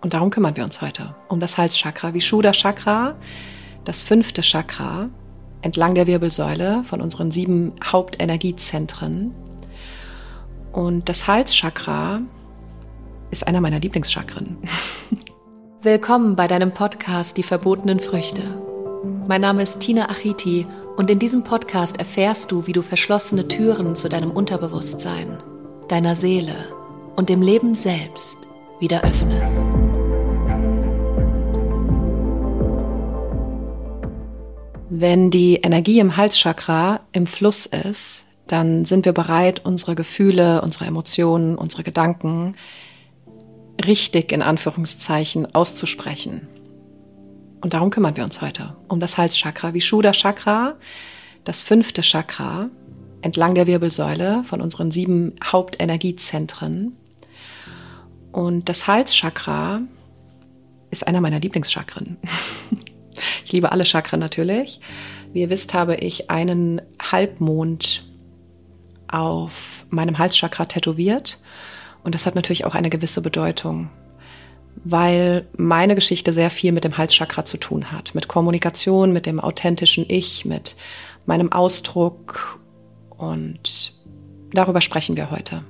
Und darum kümmern wir uns heute. Um das Halschakra, Vishuddha Chakra, das fünfte Chakra, entlang der Wirbelsäule von unseren sieben Hauptenergiezentren. Und das Halschakra ist einer meiner Lieblingschakren. Willkommen bei deinem Podcast Die verbotenen Früchte. Mein Name ist Tina Achiti und in diesem Podcast erfährst du, wie du verschlossene Türen zu deinem Unterbewusstsein, deiner Seele und dem Leben selbst wieder öffnest. Wenn die Energie im Halschakra im Fluss ist, dann sind wir bereit, unsere Gefühle, unsere Emotionen, unsere Gedanken richtig in Anführungszeichen auszusprechen. Und darum kümmern wir uns heute um das Halschakra, Vishuddha Chakra, das fünfte Chakra entlang der Wirbelsäule von unseren sieben Hauptenergiezentren. Und das Halschakra ist einer meiner Lieblingschakren. Ich liebe alle Chakren natürlich. Wie ihr wisst, habe ich einen Halbmond auf meinem Halschakra tätowiert. Und das hat natürlich auch eine gewisse Bedeutung, weil meine Geschichte sehr viel mit dem Halschakra zu tun hat. Mit Kommunikation, mit dem authentischen Ich, mit meinem Ausdruck. Und darüber sprechen wir heute.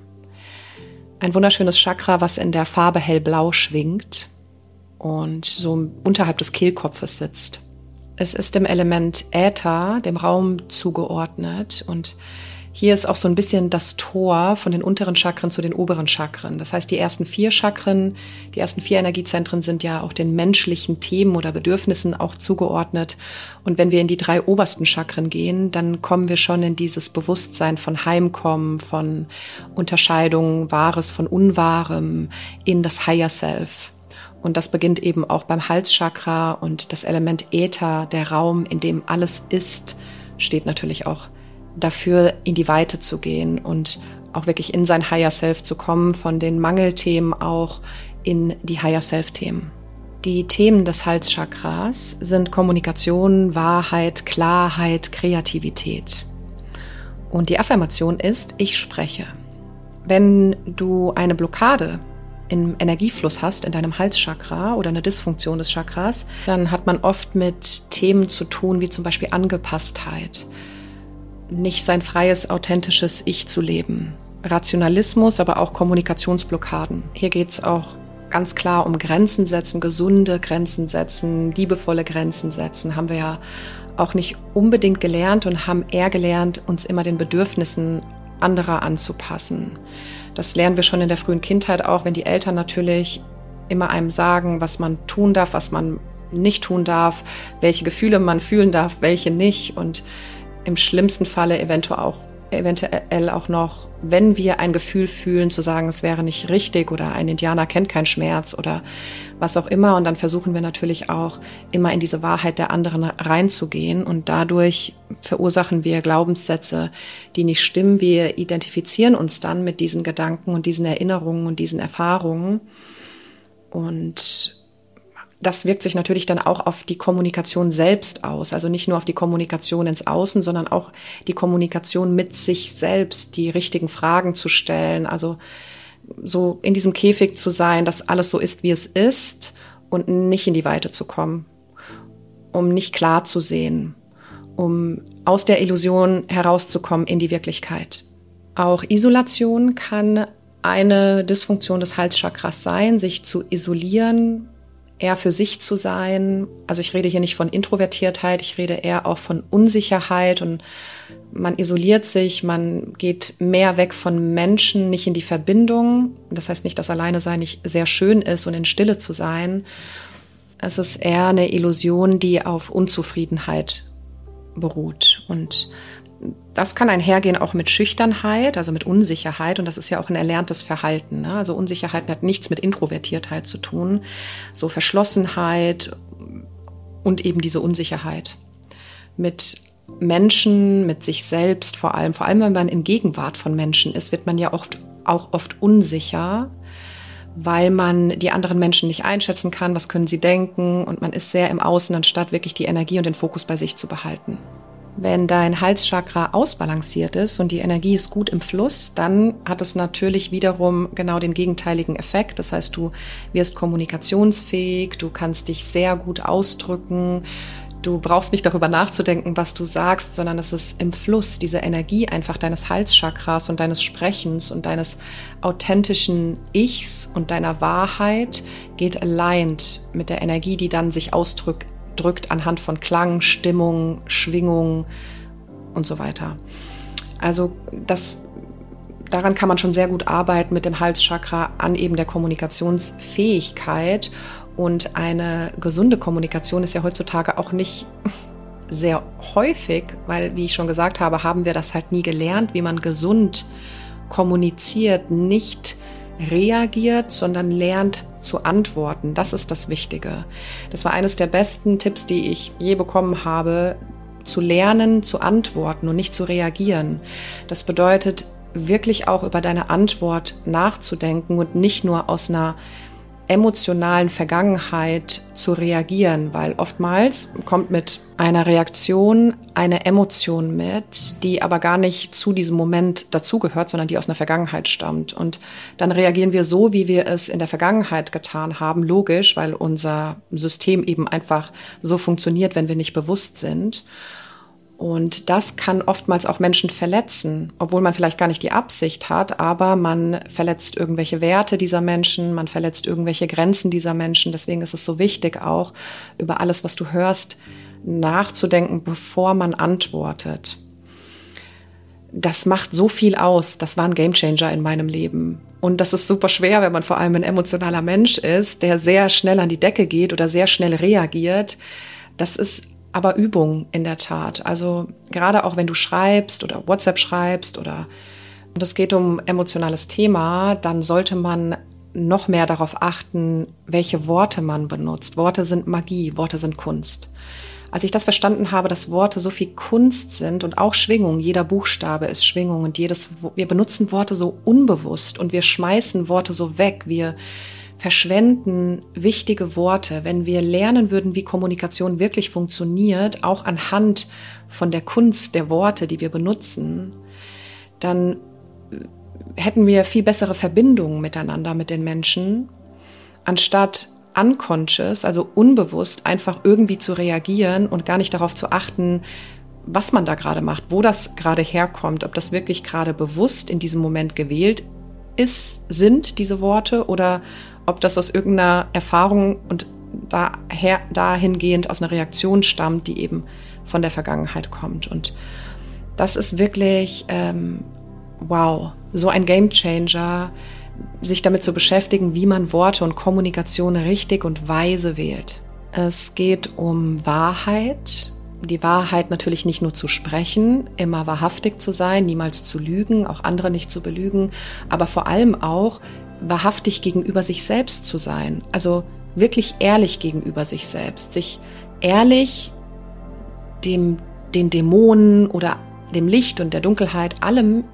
Ein wunderschönes Chakra, was in der Farbe hellblau schwingt und so unterhalb des Kehlkopfes sitzt. Es ist dem Element Äther, dem Raum zugeordnet und hier ist auch so ein bisschen das Tor von den unteren Chakren zu den oberen Chakren. Das heißt, die ersten vier Chakren, die ersten vier Energiezentren sind ja auch den menschlichen Themen oder Bedürfnissen auch zugeordnet. Und wenn wir in die drei obersten Chakren gehen, dann kommen wir schon in dieses Bewusstsein von Heimkommen, von Unterscheidung Wahres von Unwahrem, in das Higher Self. Und das beginnt eben auch beim Halschakra und das Element Äther, der Raum, in dem alles ist, steht natürlich auch dafür, in die Weite zu gehen und auch wirklich in sein Higher Self zu kommen, von den Mangelthemen auch in die Higher Self-Themen. Die Themen des Halschakras sind Kommunikation, Wahrheit, Klarheit, Kreativität. Und die Affirmation ist, ich spreche. Wenn du eine Blockade im Energiefluss hast, in deinem Halschakra oder eine Dysfunktion des Chakras, dann hat man oft mit Themen zu tun, wie zum Beispiel Angepasstheit, nicht sein freies, authentisches Ich zu leben. Rationalismus, aber auch Kommunikationsblockaden. Hier geht es auch ganz klar um Grenzen setzen, gesunde Grenzen setzen, liebevolle Grenzen setzen. Haben wir ja auch nicht unbedingt gelernt und haben eher gelernt, uns immer den Bedürfnissen anderer anzupassen. Das lernen wir schon in der frühen Kindheit auch, wenn die Eltern natürlich immer einem sagen, was man tun darf, was man nicht tun darf, welche Gefühle man fühlen darf, welche nicht. Und im schlimmsten Falle eventuell auch eventuell auch noch, wenn wir ein Gefühl fühlen, zu sagen, es wäre nicht richtig oder ein Indianer kennt keinen Schmerz oder was auch immer. Und dann versuchen wir natürlich auch immer in diese Wahrheit der anderen reinzugehen und dadurch verursachen wir Glaubenssätze, die nicht stimmen. Wir identifizieren uns dann mit diesen Gedanken und diesen Erinnerungen und diesen Erfahrungen und das wirkt sich natürlich dann auch auf die Kommunikation selbst aus. Also nicht nur auf die Kommunikation ins Außen, sondern auch die Kommunikation mit sich selbst, die richtigen Fragen zu stellen. Also so in diesem Käfig zu sein, dass alles so ist, wie es ist und nicht in die Weite zu kommen, um nicht klar zu sehen, um aus der Illusion herauszukommen in die Wirklichkeit. Auch Isolation kann eine Dysfunktion des Halschakras sein, sich zu isolieren, eher für sich zu sein. Also ich rede hier nicht von Introvertiertheit, ich rede eher auch von Unsicherheit und man isoliert sich, man geht mehr weg von Menschen, nicht in die Verbindung. Das heißt nicht, dass alleine sein nicht sehr schön ist und in Stille zu sein. Es ist eher eine Illusion, die auf Unzufriedenheit beruht und das kann einhergehen auch mit Schüchternheit, also mit Unsicherheit. Und das ist ja auch ein erlerntes Verhalten. Ne? Also Unsicherheit hat nichts mit Introvertiertheit zu tun. So Verschlossenheit und eben diese Unsicherheit. Mit Menschen, mit sich selbst vor allem. Vor allem, wenn man in Gegenwart von Menschen ist, wird man ja oft, auch oft unsicher, weil man die anderen Menschen nicht einschätzen kann. Was können sie denken? Und man ist sehr im Außen, anstatt wirklich die Energie und den Fokus bei sich zu behalten. Wenn dein Halschakra ausbalanciert ist und die Energie ist gut im Fluss, dann hat es natürlich wiederum genau den gegenteiligen Effekt. Das heißt, du wirst kommunikationsfähig, du kannst dich sehr gut ausdrücken, Du brauchst nicht darüber nachzudenken, was du sagst, sondern es ist im Fluss, diese Energie einfach deines Halschakras und deines Sprechens und deines authentischen Ichs und deiner Wahrheit geht aligned mit der Energie, die dann sich ausdrückt drückt anhand von Klang, Stimmung, Schwingung und so weiter. Also das daran kann man schon sehr gut arbeiten mit dem Halschakra an eben der Kommunikationsfähigkeit und eine gesunde Kommunikation ist ja heutzutage auch nicht sehr häufig, weil, wie ich schon gesagt habe, haben wir das halt nie gelernt, wie man gesund kommuniziert, nicht reagiert, sondern lernt zu antworten. Das ist das Wichtige. Das war eines der besten Tipps, die ich je bekommen habe, zu lernen, zu antworten und nicht zu reagieren. Das bedeutet wirklich auch über deine Antwort nachzudenken und nicht nur aus einer emotionalen Vergangenheit zu reagieren, weil oftmals kommt mit einer Reaktion eine Emotion mit, die aber gar nicht zu diesem Moment dazugehört, sondern die aus einer Vergangenheit stammt. Und dann reagieren wir so, wie wir es in der Vergangenheit getan haben, logisch, weil unser System eben einfach so funktioniert, wenn wir nicht bewusst sind. Und das kann oftmals auch Menschen verletzen, obwohl man vielleicht gar nicht die Absicht hat, aber man verletzt irgendwelche Werte dieser Menschen, man verletzt irgendwelche Grenzen dieser Menschen. Deswegen ist es so wichtig, auch über alles, was du hörst, nachzudenken, bevor man antwortet. Das macht so viel aus. Das war ein Gamechanger in meinem Leben. Und das ist super schwer, wenn man vor allem ein emotionaler Mensch ist, der sehr schnell an die Decke geht oder sehr schnell reagiert. Das ist aber Übung in der Tat. Also gerade auch wenn du schreibst oder WhatsApp schreibst oder und es geht um emotionales Thema, dann sollte man noch mehr darauf achten, welche Worte man benutzt. Worte sind Magie, Worte sind Kunst. Als ich das verstanden habe, dass Worte so viel Kunst sind und auch Schwingung, jeder Buchstabe ist Schwingung und jedes, wir benutzen Worte so unbewusst und wir schmeißen Worte so weg, wir, verschwenden wichtige Worte. Wenn wir lernen würden, wie Kommunikation wirklich funktioniert, auch anhand von der Kunst der Worte, die wir benutzen, dann hätten wir viel bessere Verbindungen miteinander mit den Menschen, anstatt unconscious, also unbewusst, einfach irgendwie zu reagieren und gar nicht darauf zu achten, was man da gerade macht, wo das gerade herkommt, ob das wirklich gerade bewusst in diesem Moment gewählt ist, sind diese Worte oder ob das aus irgendeiner Erfahrung und daher, dahingehend aus einer Reaktion stammt, die eben von der Vergangenheit kommt. Und das ist wirklich, ähm, wow, so ein Game Changer, sich damit zu beschäftigen, wie man Worte und Kommunikation richtig und weise wählt. Es geht um Wahrheit, die Wahrheit natürlich nicht nur zu sprechen, immer wahrhaftig zu sein, niemals zu lügen, auch andere nicht zu belügen, aber vor allem auch wahrhaftig gegenüber sich selbst zu sein. Also wirklich ehrlich gegenüber sich selbst, sich ehrlich dem, den Dämonen oder dem Licht und der Dunkelheit, allem,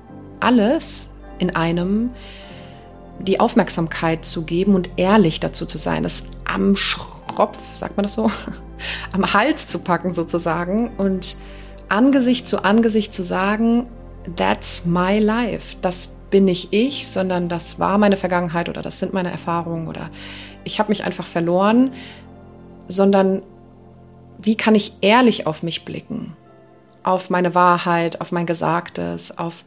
alles in einem die Aufmerksamkeit zu geben und ehrlich dazu zu sein, es am Schropf, sagt man das so, am Hals zu packen sozusagen und Angesicht zu Angesicht zu sagen, that's my life, das bin nicht ich, sondern das war meine Vergangenheit oder das sind meine Erfahrungen oder ich habe mich einfach verloren, sondern wie kann ich ehrlich auf mich blicken? Auf meine Wahrheit, auf mein Gesagtes, auf,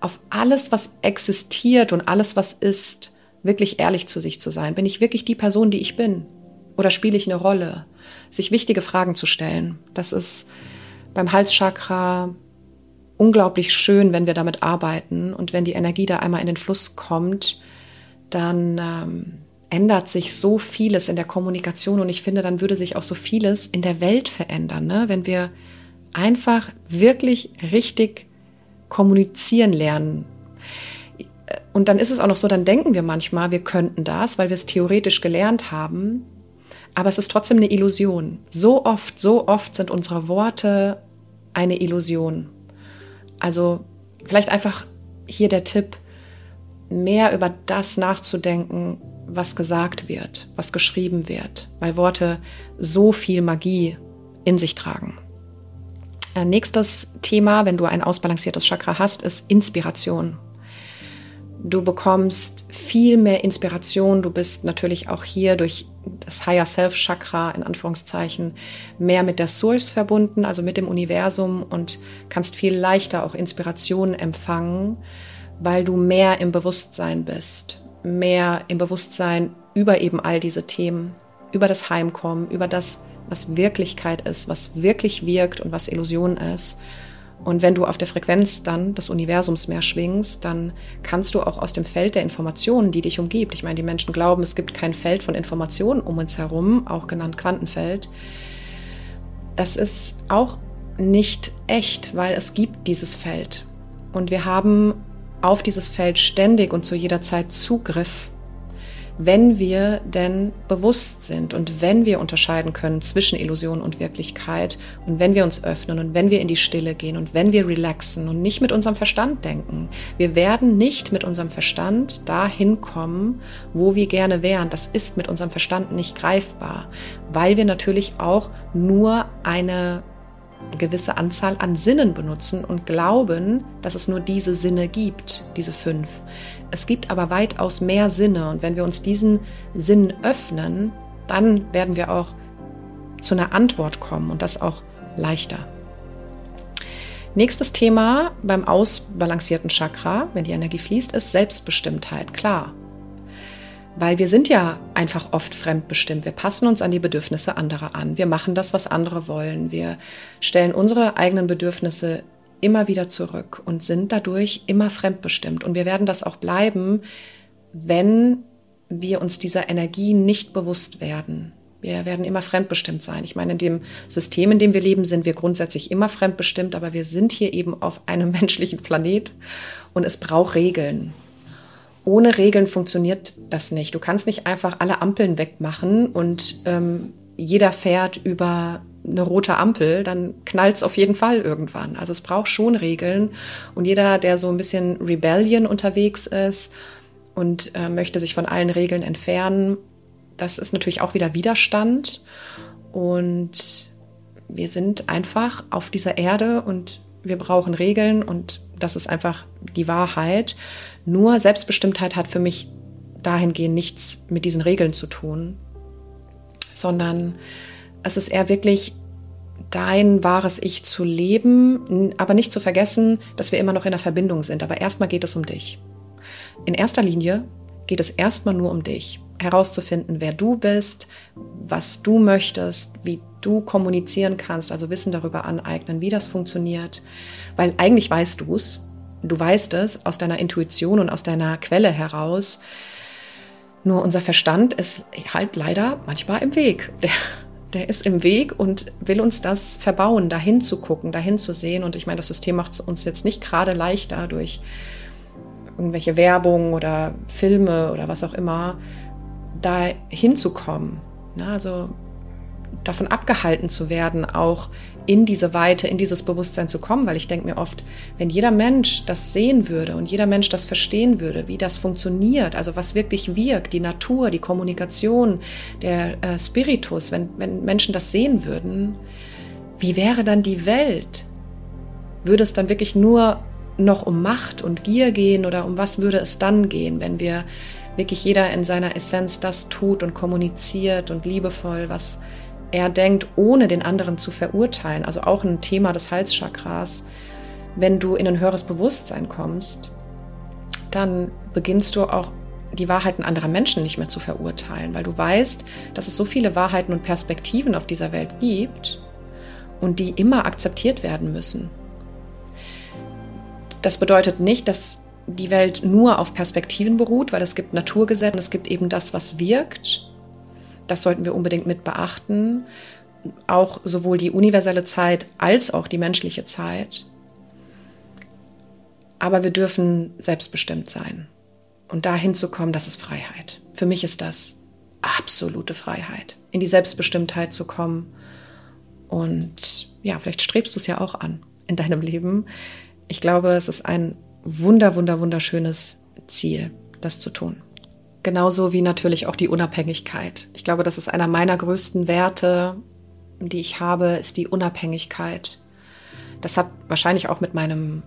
auf alles, was existiert und alles, was ist, wirklich ehrlich zu sich zu sein. Bin ich wirklich die Person, die ich bin? Oder spiele ich eine Rolle? Sich wichtige Fragen zu stellen. Das ist beim Halschakra unglaublich schön, wenn wir damit arbeiten und wenn die Energie da einmal in den Fluss kommt, dann ähm, ändert sich so vieles in der Kommunikation und ich finde, dann würde sich auch so vieles in der Welt verändern, ne? wenn wir einfach wirklich richtig kommunizieren lernen. Und dann ist es auch noch so, dann denken wir manchmal, wir könnten das, weil wir es theoretisch gelernt haben, aber es ist trotzdem eine Illusion. So oft, so oft sind unsere Worte eine Illusion. Also vielleicht einfach hier der Tipp, mehr über das nachzudenken, was gesagt wird, was geschrieben wird, weil Worte so viel Magie in sich tragen. Äh, nächstes Thema, wenn du ein ausbalanciertes Chakra hast, ist Inspiration. Du bekommst viel mehr Inspiration. Du bist natürlich auch hier durch das Higher Self Chakra in Anführungszeichen mehr mit der Source verbunden, also mit dem Universum und kannst viel leichter auch Inspiration empfangen, weil du mehr im Bewusstsein bist, mehr im Bewusstsein über eben all diese Themen, über das Heimkommen, über das, was Wirklichkeit ist, was wirklich wirkt und was Illusion ist. Und wenn du auf der Frequenz dann des Universums mehr schwingst, dann kannst du auch aus dem Feld der Informationen, die dich umgibt, ich meine, die Menschen glauben, es gibt kein Feld von Informationen um uns herum, auch genannt Quantenfeld, das ist auch nicht echt, weil es gibt dieses Feld. Und wir haben auf dieses Feld ständig und zu jeder Zeit Zugriff wenn wir denn bewusst sind und wenn wir unterscheiden können zwischen Illusion und Wirklichkeit und wenn wir uns öffnen und wenn wir in die Stille gehen und wenn wir relaxen und nicht mit unserem Verstand denken. Wir werden nicht mit unserem Verstand dahin kommen, wo wir gerne wären. Das ist mit unserem Verstand nicht greifbar, weil wir natürlich auch nur eine gewisse Anzahl an Sinnen benutzen und glauben, dass es nur diese Sinne gibt, diese fünf. Es gibt aber weitaus mehr Sinne und wenn wir uns diesen Sinnen öffnen, dann werden wir auch zu einer Antwort kommen und das auch leichter. Nächstes Thema beim ausbalancierten Chakra, wenn die Energie fließt, ist Selbstbestimmtheit. Klar, weil wir sind ja einfach oft fremdbestimmt. Wir passen uns an die Bedürfnisse anderer an. Wir machen das, was andere wollen. Wir stellen unsere eigenen Bedürfnisse immer wieder zurück und sind dadurch immer fremdbestimmt. Und wir werden das auch bleiben, wenn wir uns dieser Energie nicht bewusst werden. Wir werden immer fremdbestimmt sein. Ich meine, in dem System, in dem wir leben, sind wir grundsätzlich immer fremdbestimmt, aber wir sind hier eben auf einem menschlichen Planet und es braucht Regeln ohne Regeln funktioniert das nicht. Du kannst nicht einfach alle Ampeln wegmachen und ähm, jeder fährt über eine rote Ampel, dann knallt es auf jeden Fall irgendwann. Also es braucht schon Regeln. Und jeder, der so ein bisschen Rebellion unterwegs ist und äh, möchte sich von allen Regeln entfernen, das ist natürlich auch wieder Widerstand. Und wir sind einfach auf dieser Erde und wir brauchen Regeln und das ist einfach die Wahrheit. Nur Selbstbestimmtheit hat für mich dahingehend nichts mit diesen Regeln zu tun, sondern es ist eher wirklich dein wahres Ich zu leben, aber nicht zu vergessen, dass wir immer noch in der Verbindung sind. Aber erstmal geht es um dich. In erster Linie geht es erstmal nur um dich. Herauszufinden, wer du bist, was du möchtest, wie du kommunizieren kannst, also Wissen darüber aneignen, wie das funktioniert. Weil eigentlich weißt du es, du weißt es aus deiner Intuition und aus deiner Quelle heraus. Nur unser Verstand ist halt leider manchmal im Weg. Der, der ist im Weg und will uns das verbauen, dahin zu gucken, dahin zu sehen. Und ich meine, das System macht es uns jetzt nicht gerade leichter durch irgendwelche Werbung oder Filme oder was auch immer, da hinzukommen. Na, also davon abgehalten zu werden, auch in diese Weite, in dieses Bewusstsein zu kommen, weil ich denke mir oft, wenn jeder Mensch das sehen würde und jeder Mensch das verstehen würde, wie das funktioniert, also was wirklich wirkt, die Natur, die Kommunikation, der äh, Spiritus, wenn, wenn Menschen das sehen würden, wie wäre dann die Welt? Würde es dann wirklich nur noch um Macht und Gier gehen oder um was würde es dann gehen, wenn wir wirklich jeder in seiner Essenz das tut und kommuniziert und liebevoll, was er denkt, ohne den anderen zu verurteilen, also auch ein Thema des Halschakras, wenn du in ein höheres Bewusstsein kommst, dann beginnst du auch die Wahrheiten anderer Menschen nicht mehr zu verurteilen, weil du weißt, dass es so viele Wahrheiten und Perspektiven auf dieser Welt gibt und die immer akzeptiert werden müssen. Das bedeutet nicht, dass die Welt nur auf Perspektiven beruht, weil es gibt Naturgesetze, es gibt eben das, was wirkt das sollten wir unbedingt mit beachten. Auch sowohl die universelle Zeit als auch die menschliche Zeit. Aber wir dürfen selbstbestimmt sein. Und dahin zu kommen, das ist Freiheit. Für mich ist das absolute Freiheit, in die Selbstbestimmtheit zu kommen. Und ja, vielleicht strebst du es ja auch an in deinem Leben. Ich glaube, es ist ein wunder, wunder, wunderschönes Ziel, das zu tun. Genauso wie natürlich auch die Unabhängigkeit. Ich glaube, das ist einer meiner größten Werte, die ich habe, ist die Unabhängigkeit. Das hat wahrscheinlich auch mit meinem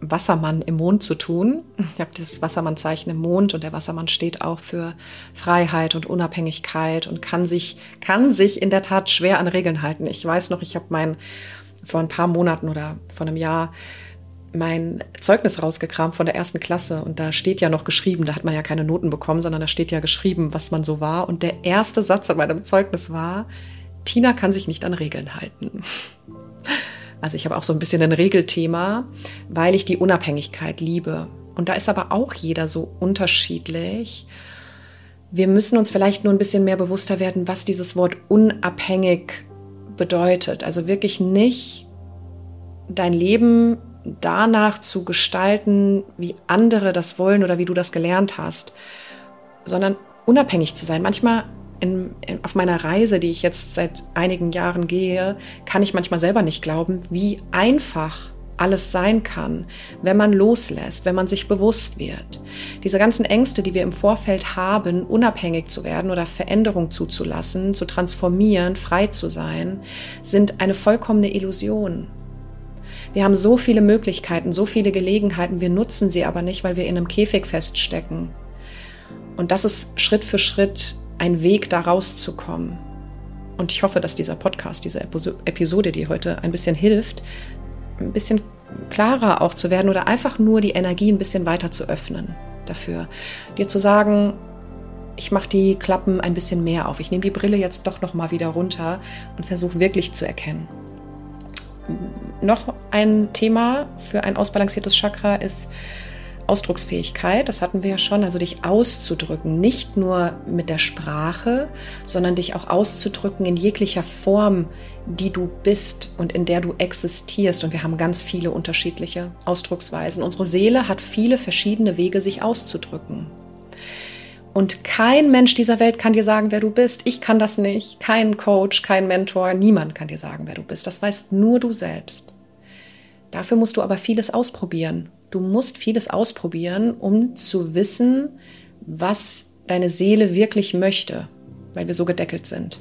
Wassermann im Mond zu tun. Ich habe dieses Wassermannzeichen im Mond und der Wassermann steht auch für Freiheit und Unabhängigkeit und kann sich, kann sich in der Tat schwer an Regeln halten. Ich weiß noch, ich habe mein, vor ein paar Monaten oder vor einem Jahr mein Zeugnis rausgekramt von der ersten Klasse und da steht ja noch geschrieben, da hat man ja keine Noten bekommen, sondern da steht ja geschrieben, was man so war. Und der erste Satz an meinem Zeugnis war, Tina kann sich nicht an Regeln halten. Also ich habe auch so ein bisschen ein Regelthema, weil ich die Unabhängigkeit liebe. Und da ist aber auch jeder so unterschiedlich. Wir müssen uns vielleicht nur ein bisschen mehr bewusster werden, was dieses Wort unabhängig bedeutet. Also wirklich nicht dein Leben danach zu gestalten, wie andere das wollen oder wie du das gelernt hast, sondern unabhängig zu sein. Manchmal in, in, auf meiner Reise, die ich jetzt seit einigen Jahren gehe, kann ich manchmal selber nicht glauben, wie einfach alles sein kann, wenn man loslässt, wenn man sich bewusst wird. Diese ganzen Ängste, die wir im Vorfeld haben, unabhängig zu werden oder Veränderung zuzulassen, zu transformieren, frei zu sein, sind eine vollkommene Illusion. Wir haben so viele Möglichkeiten, so viele Gelegenheiten, wir nutzen sie aber nicht, weil wir in einem Käfig feststecken. Und das ist Schritt für Schritt ein Weg, da rauszukommen. Und ich hoffe, dass dieser Podcast, diese Episode, die heute ein bisschen hilft, ein bisschen klarer auch zu werden oder einfach nur die Energie ein bisschen weiter zu öffnen dafür. Dir zu sagen, ich mache die Klappen ein bisschen mehr auf. Ich nehme die Brille jetzt doch noch mal wieder runter und versuche wirklich zu erkennen. Noch ein Thema für ein ausbalanciertes Chakra ist Ausdrucksfähigkeit, das hatten wir ja schon, also dich auszudrücken, nicht nur mit der Sprache, sondern dich auch auszudrücken in jeglicher Form, die du bist und in der du existierst. Und wir haben ganz viele unterschiedliche Ausdrucksweisen. Unsere Seele hat viele verschiedene Wege, sich auszudrücken. Und kein Mensch dieser Welt kann dir sagen, wer du bist. Ich kann das nicht. Kein Coach, kein Mentor, niemand kann dir sagen, wer du bist. Das weißt nur du selbst. Dafür musst du aber vieles ausprobieren Du musst vieles ausprobieren, um zu wissen, was deine Seele wirklich möchte, weil wir so gedeckelt sind.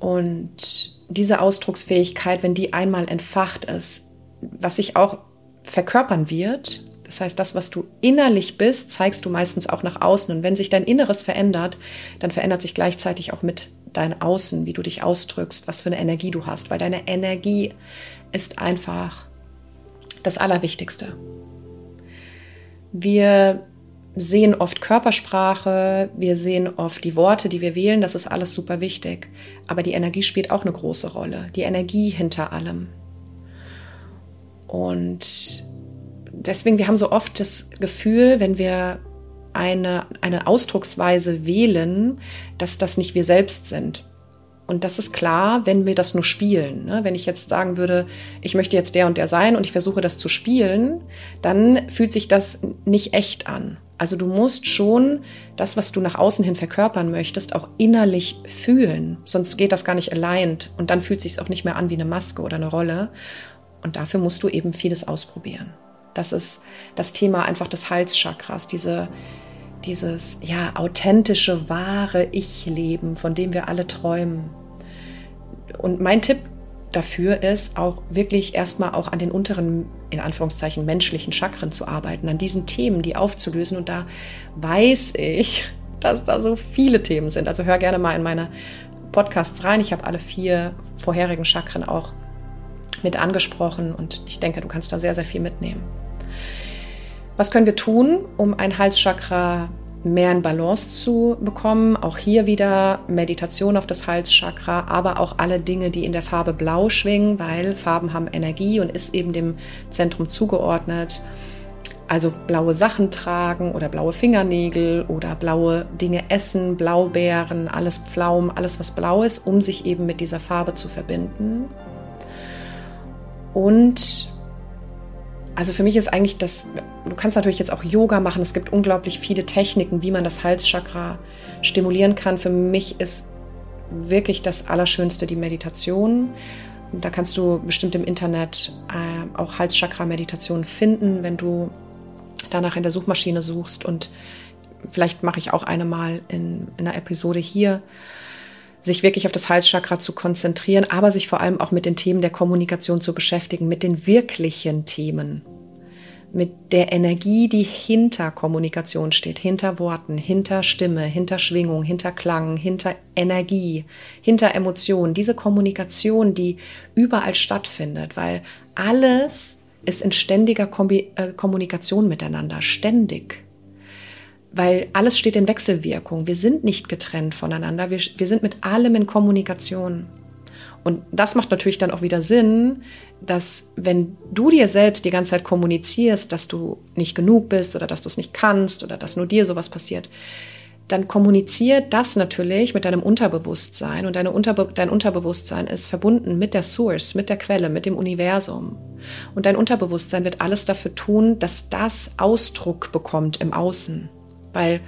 Und diese Ausdrucksfähigkeit, wenn die einmal entfacht ist, was sich auch verkörpern wird, das heißt, das, was du innerlich bist, zeigst du meistens auch nach außen. Und wenn sich dein Inneres verändert, dann verändert sich gleichzeitig auch mit dein Außen, wie du dich ausdrückst, was für eine Energie du hast, weil deine Energie ist einfach das Allerwichtigste. Wir sehen oft Körpersprache, wir sehen oft die Worte, die wir wählen, das ist alles super wichtig. Aber die Energie spielt auch eine große Rolle, die Energie hinter allem. Und deswegen, wir haben so oft das Gefühl, wenn wir eine, eine Ausdrucksweise wählen, dass das nicht wir selbst sind. Und das ist klar, wenn wir das nur spielen. Ne? Wenn ich jetzt sagen würde, ich möchte jetzt der und der sein und ich versuche das zu spielen, dann fühlt sich das nicht echt an. Also du musst schon das, was du nach außen hin verkörpern möchtest, auch innerlich fühlen. Sonst geht das gar nicht allein und dann fühlt sich auch nicht mehr an wie eine Maske oder eine Rolle. Und dafür musst du eben vieles ausprobieren. Das ist das Thema einfach des Halschakras, diese dieses ja authentische, wahre Ich-Leben, von dem wir alle träumen. Und mein Tipp dafür ist auch wirklich erstmal auch an den unteren, in Anführungszeichen, menschlichen Chakren zu arbeiten, an diesen Themen, die aufzulösen. Und da weiß ich, dass da so viele Themen sind. Also hör gerne mal in meine Podcasts rein. Ich habe alle vier vorherigen Chakren auch mit angesprochen und ich denke, du kannst da sehr, sehr viel mitnehmen. Was können wir tun, um ein Halschakra mehr in Balance zu bekommen? Auch hier wieder Meditation auf das Halschakra, aber auch alle Dinge, die in der Farbe Blau schwingen, weil Farben haben Energie und ist eben dem Zentrum zugeordnet. Also blaue Sachen tragen oder blaue Fingernägel oder blaue Dinge essen, Blaubeeren, alles Pflaumen, alles was blau ist, um sich eben mit dieser Farbe zu verbinden. Und also für mich ist eigentlich das, du kannst natürlich jetzt auch Yoga machen. Es gibt unglaublich viele Techniken, wie man das Halschakra stimulieren kann. Für mich ist wirklich das Allerschönste die Meditation. Da kannst du bestimmt im Internet äh, auch Halschakra-Meditation finden, wenn du danach in der Suchmaschine suchst. Und vielleicht mache ich auch eine mal in, in einer Episode hier. Sich wirklich auf das Halschakra zu konzentrieren, aber sich vor allem auch mit den Themen der Kommunikation zu beschäftigen, mit den wirklichen Themen, mit der Energie, die hinter Kommunikation steht, hinter Worten, hinter Stimme, hinter Schwingung, hinter Klang, hinter Energie, hinter Emotionen, diese Kommunikation, die überall stattfindet, weil alles ist in ständiger Kombi äh, Kommunikation miteinander, ständig. Weil alles steht in Wechselwirkung. Wir sind nicht getrennt voneinander. Wir, wir sind mit allem in Kommunikation. Und das macht natürlich dann auch wieder Sinn, dass wenn du dir selbst die ganze Zeit kommunizierst, dass du nicht genug bist oder dass du es nicht kannst oder dass nur dir sowas passiert, dann kommuniziert das natürlich mit deinem Unterbewusstsein und deine Unterbe dein Unterbewusstsein ist verbunden mit der Source, mit der Quelle, mit dem Universum. Und dein Unterbewusstsein wird alles dafür tun, dass das Ausdruck bekommt im Außen, weil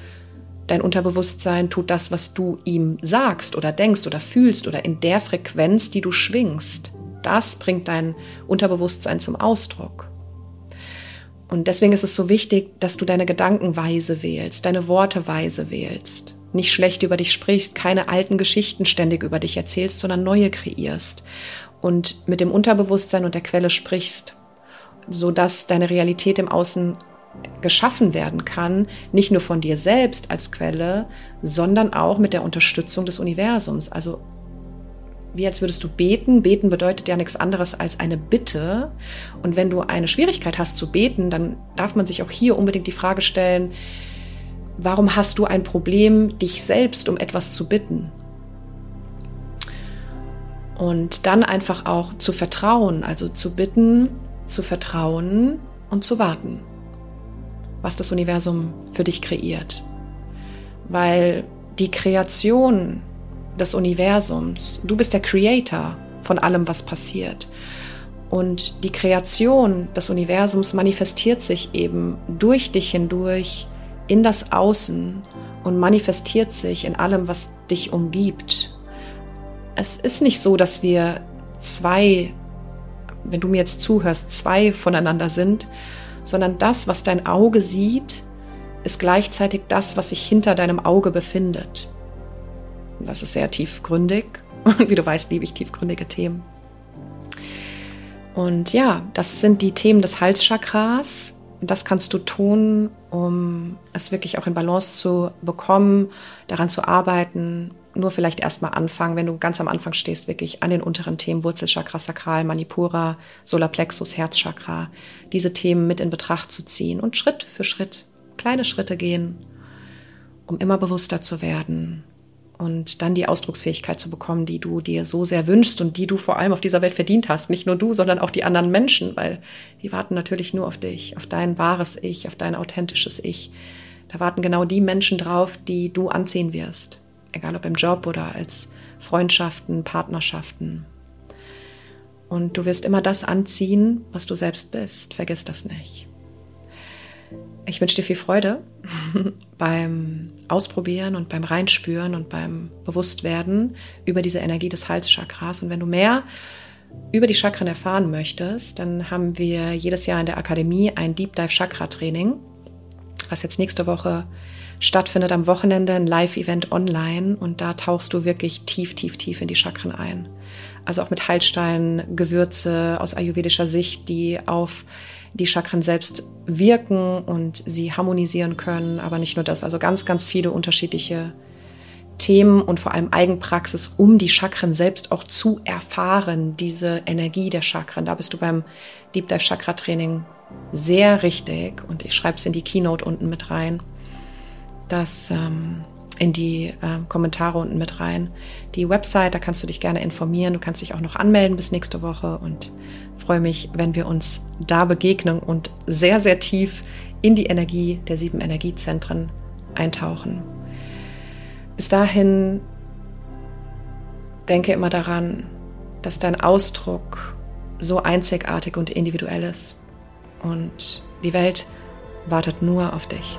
Dein Unterbewusstsein tut das, was du ihm sagst oder denkst oder fühlst oder in der Frequenz, die du schwingst. Das bringt dein Unterbewusstsein zum Ausdruck. Und deswegen ist es so wichtig, dass du deine Gedanken weise wählst, deine Worte weise wählst. Nicht schlecht über dich sprichst, keine alten Geschichten ständig über dich erzählst, sondern neue kreierst. Und mit dem Unterbewusstsein und der Quelle sprichst, sodass deine Realität im Außen geschaffen werden kann, nicht nur von dir selbst als Quelle, sondern auch mit der Unterstützung des Universums. Also wie als würdest du beten. Beten bedeutet ja nichts anderes als eine Bitte. Und wenn du eine Schwierigkeit hast zu beten, dann darf man sich auch hier unbedingt die Frage stellen, warum hast du ein Problem, dich selbst um etwas zu bitten? Und dann einfach auch zu vertrauen, also zu bitten, zu vertrauen und zu warten was das Universum für dich kreiert. Weil die Kreation des Universums, du bist der Creator von allem, was passiert. Und die Kreation des Universums manifestiert sich eben durch dich hindurch in das Außen und manifestiert sich in allem, was dich umgibt. Es ist nicht so, dass wir zwei, wenn du mir jetzt zuhörst, zwei voneinander sind, sondern das, was dein Auge sieht, ist gleichzeitig das, was sich hinter deinem Auge befindet. Das ist sehr tiefgründig und wie du weißt, liebe ich tiefgründige Themen. Und ja, das sind die Themen des Halschakras. Das kannst du tun, um es wirklich auch in Balance zu bekommen, daran zu arbeiten, nur vielleicht erstmal anfangen, wenn du ganz am Anfang stehst, wirklich an den unteren Themen Wurzelchakra, Sakral, Manipura, Solarplexus, Herzchakra, diese Themen mit in Betracht zu ziehen und Schritt für Schritt kleine Schritte gehen, um immer bewusster zu werden und dann die Ausdrucksfähigkeit zu bekommen, die du dir so sehr wünschst und die du vor allem auf dieser Welt verdient hast. Nicht nur du, sondern auch die anderen Menschen, weil die warten natürlich nur auf dich, auf dein wahres Ich, auf dein authentisches Ich. Da warten genau die Menschen drauf, die du anziehen wirst egal ob im Job oder als Freundschaften, Partnerschaften. Und du wirst immer das anziehen, was du selbst bist. Vergiss das nicht. Ich wünsche dir viel Freude beim Ausprobieren und beim Reinspüren und beim Bewusstwerden über diese Energie des Halschakras. Und wenn du mehr über die Chakren erfahren möchtest, dann haben wir jedes Jahr in der Akademie ein Deep Dive Chakra Training, was jetzt nächste Woche stattfindet am Wochenende ein Live-Event online und da tauchst du wirklich tief, tief, tief in die Chakren ein. Also auch mit Heilsteinen, Gewürze aus ayurvedischer Sicht, die auf die Chakren selbst wirken und sie harmonisieren können. Aber nicht nur das, also ganz, ganz viele unterschiedliche Themen und vor allem Eigenpraxis, um die Chakren selbst auch zu erfahren, diese Energie der Chakren. Da bist du beim Deep Dive Chakra Training sehr richtig und ich schreibe es in die Keynote unten mit rein das ähm, in die äh, Kommentare unten mit rein. Die Website, da kannst du dich gerne informieren. Du kannst dich auch noch anmelden bis nächste Woche und freue mich, wenn wir uns da begegnen und sehr, sehr tief in die Energie der sieben Energiezentren eintauchen. Bis dahin denke immer daran, dass dein Ausdruck so einzigartig und individuell ist und die Welt wartet nur auf dich.